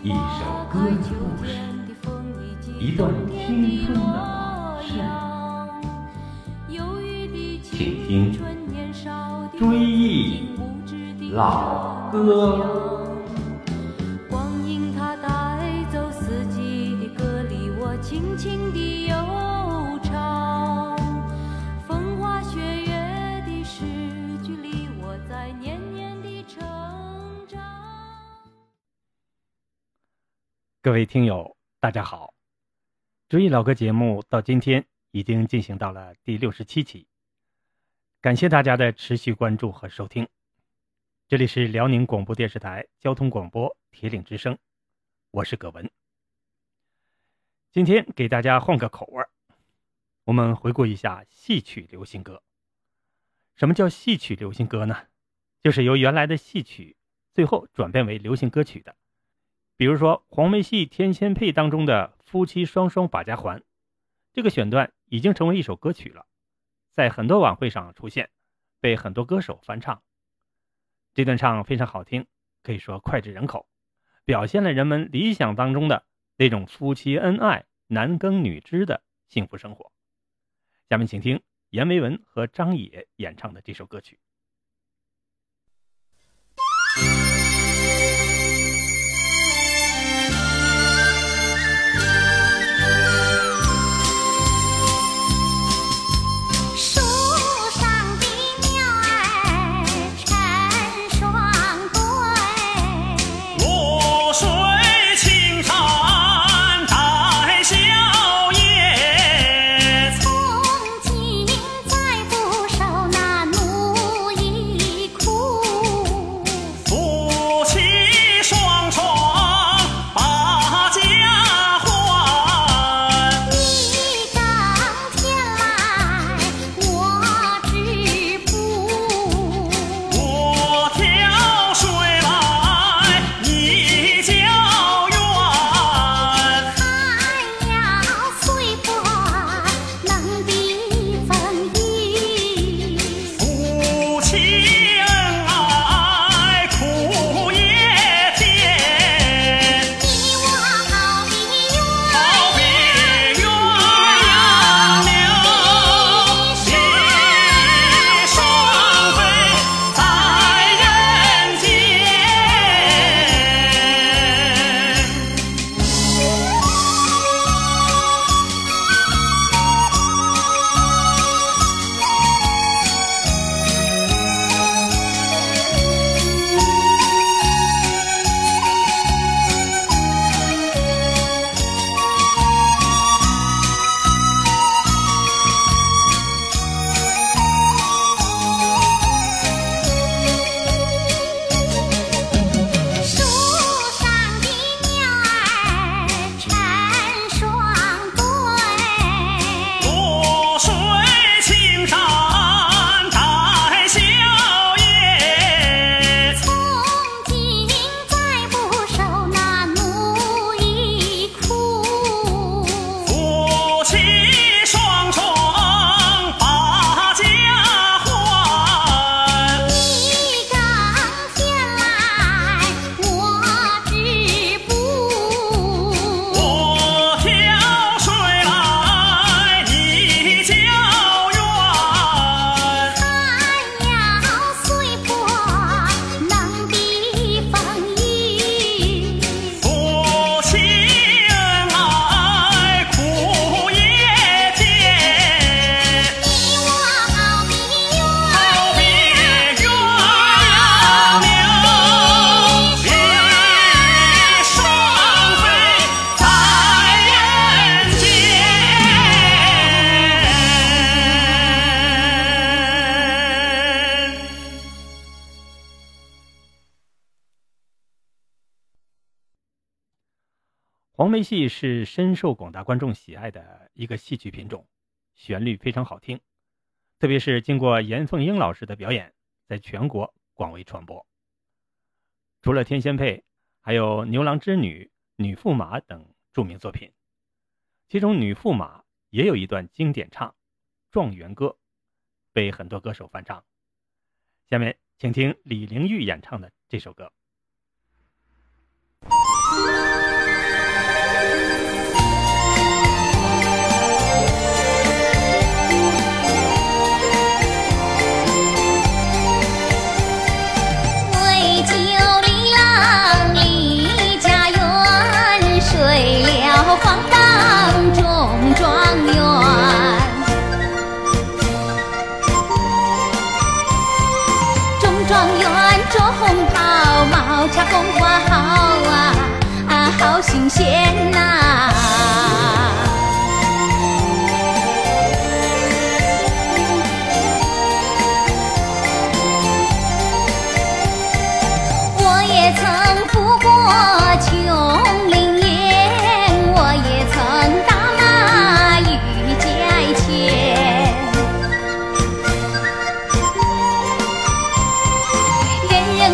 一首歌的故事，一段青春的往事，请听《追忆老歌》。光阴它带走四季的歌里，我轻轻地各位听友，大家好！追忆老歌节目到今天已经进行到了第六十七期，感谢大家的持续关注和收听。这里是辽宁广播电视台交通广播铁岭之声，我是葛文。今天给大家换个口味，我们回顾一下戏曲流行歌。什么叫戏曲流行歌呢？就是由原来的戏曲最后转变为流行歌曲的。比如说黄梅戏《天仙配》当中的“夫妻双双把家还”，这个选段已经成为一首歌曲了，在很多晚会上出现，被很多歌手翻唱。这段唱非常好听，可以说脍炙人口，表现了人们理想当中的那种夫妻恩爱、男耕女织的幸福生活。下面请听阎维文和张也演唱的这首歌曲。黄梅戏是深受广大观众喜爱的一个戏曲品种，旋律非常好听，特别是经过严凤英老师的表演，在全国广为传播。除了《天仙配》，还有《牛郎织女》《女驸马》等著名作品。其中《女驸马》也有一段经典唱《状元歌》，被很多歌手翻唱。下面请听李玲玉演唱的这首歌。《红袍毛茶，好花好啊，好新鲜呐。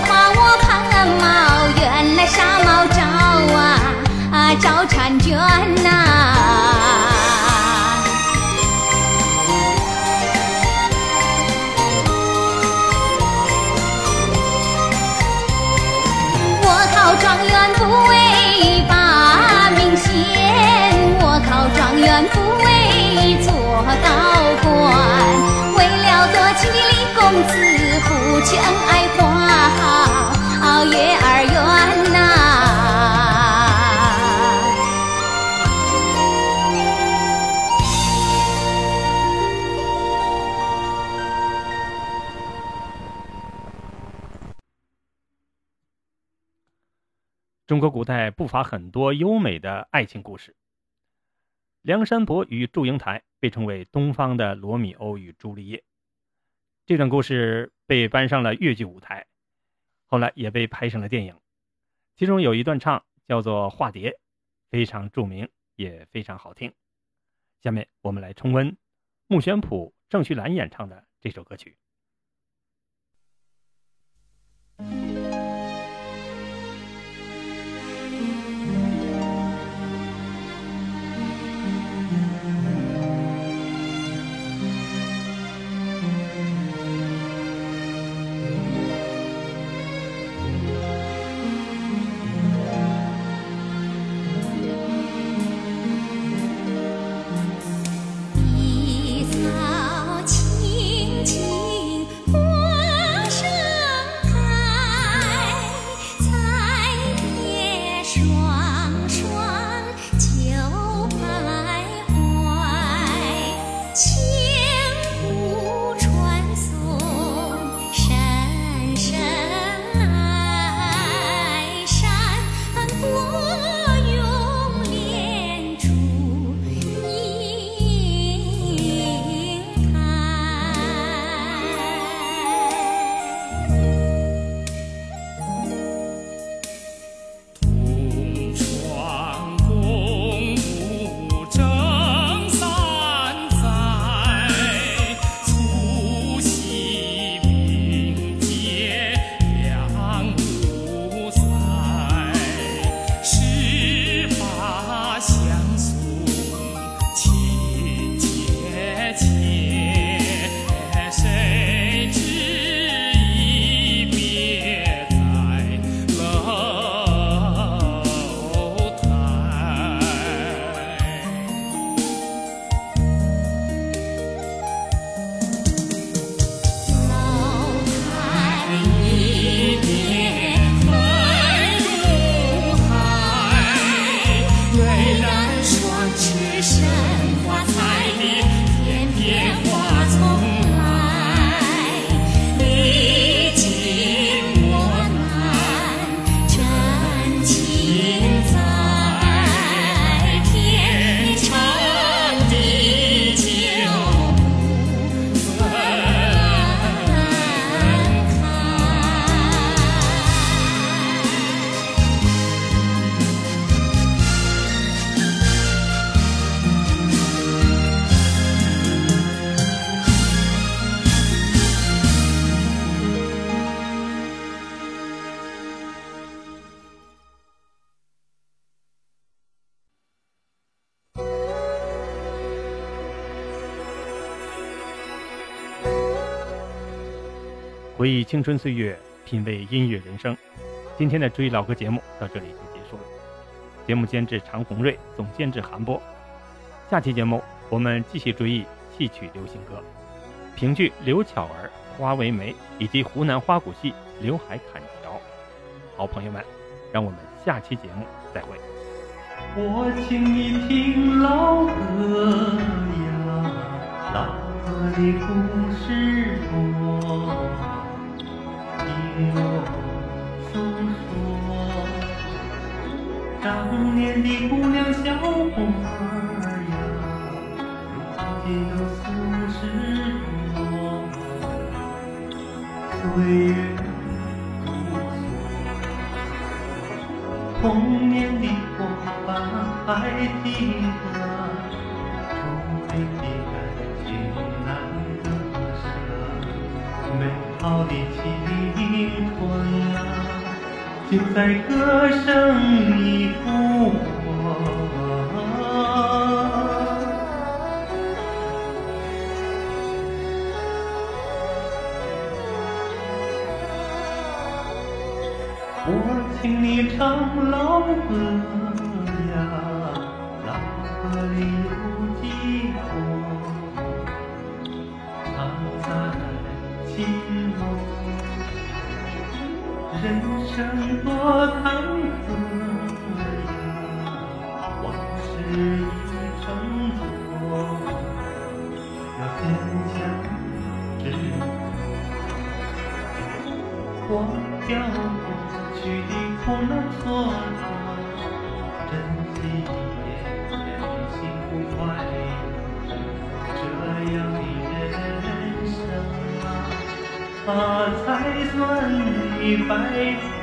夸我盘毛，原来纱帽照啊啊照婵娟呐、我考状元不为把名显，我考状元不为做高官，为了多情的李公子，夫妻恩爱中国古代不乏很多优美的爱情故事。梁山伯与祝英台被称为东方的罗密欧与朱丽叶。这段故事被搬上了越剧舞台，后来也被拍成了电影。其中有一段唱叫做《化蝶》，非常著名，也非常好听。下面我们来重温穆玄普、郑绪岚演唱的这首歌曲。回忆青春岁月，品味音乐人生。今天的追忆老歌节目到这里就结束了。节目监制常红瑞，总监制韩波。下期节目我们继续追忆戏曲流行歌，评剧《刘巧儿》《花为媒》以及湖南花鼓戏《刘海砍樵》。好朋友们，让我们下期节目再会。我请你听老歌呀，老歌的故事我诉说当年的姑娘小伙儿呀，如今都四五十多，岁月如梭，童年的伙伴还记得，就在歌声里复活。我请你唱老歌 life.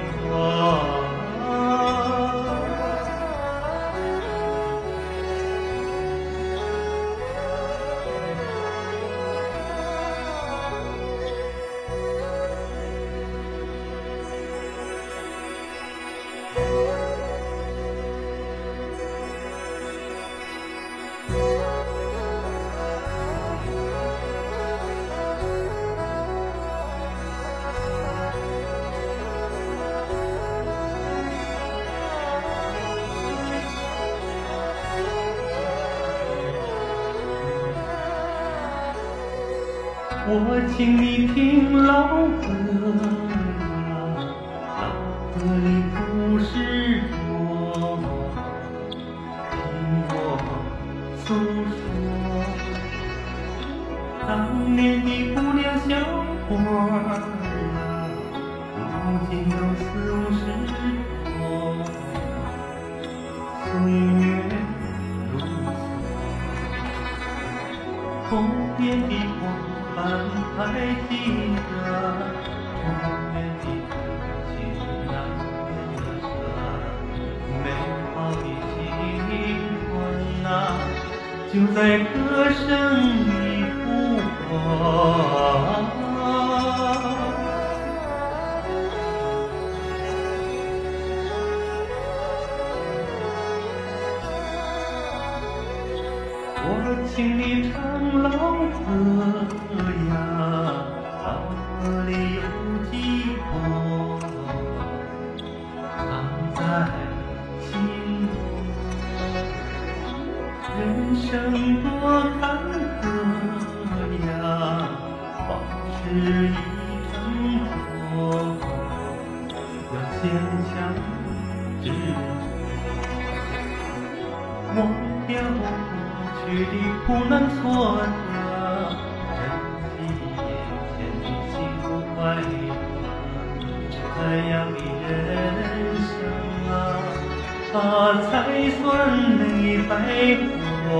我请你听老歌。请你唱老歌呀，老歌里有几多，藏在心中。人生多坎坷呀，往事已成错，要坚强不能错的，珍惜眼前的幸福快乐，怎样的人生啊，他才算能白活？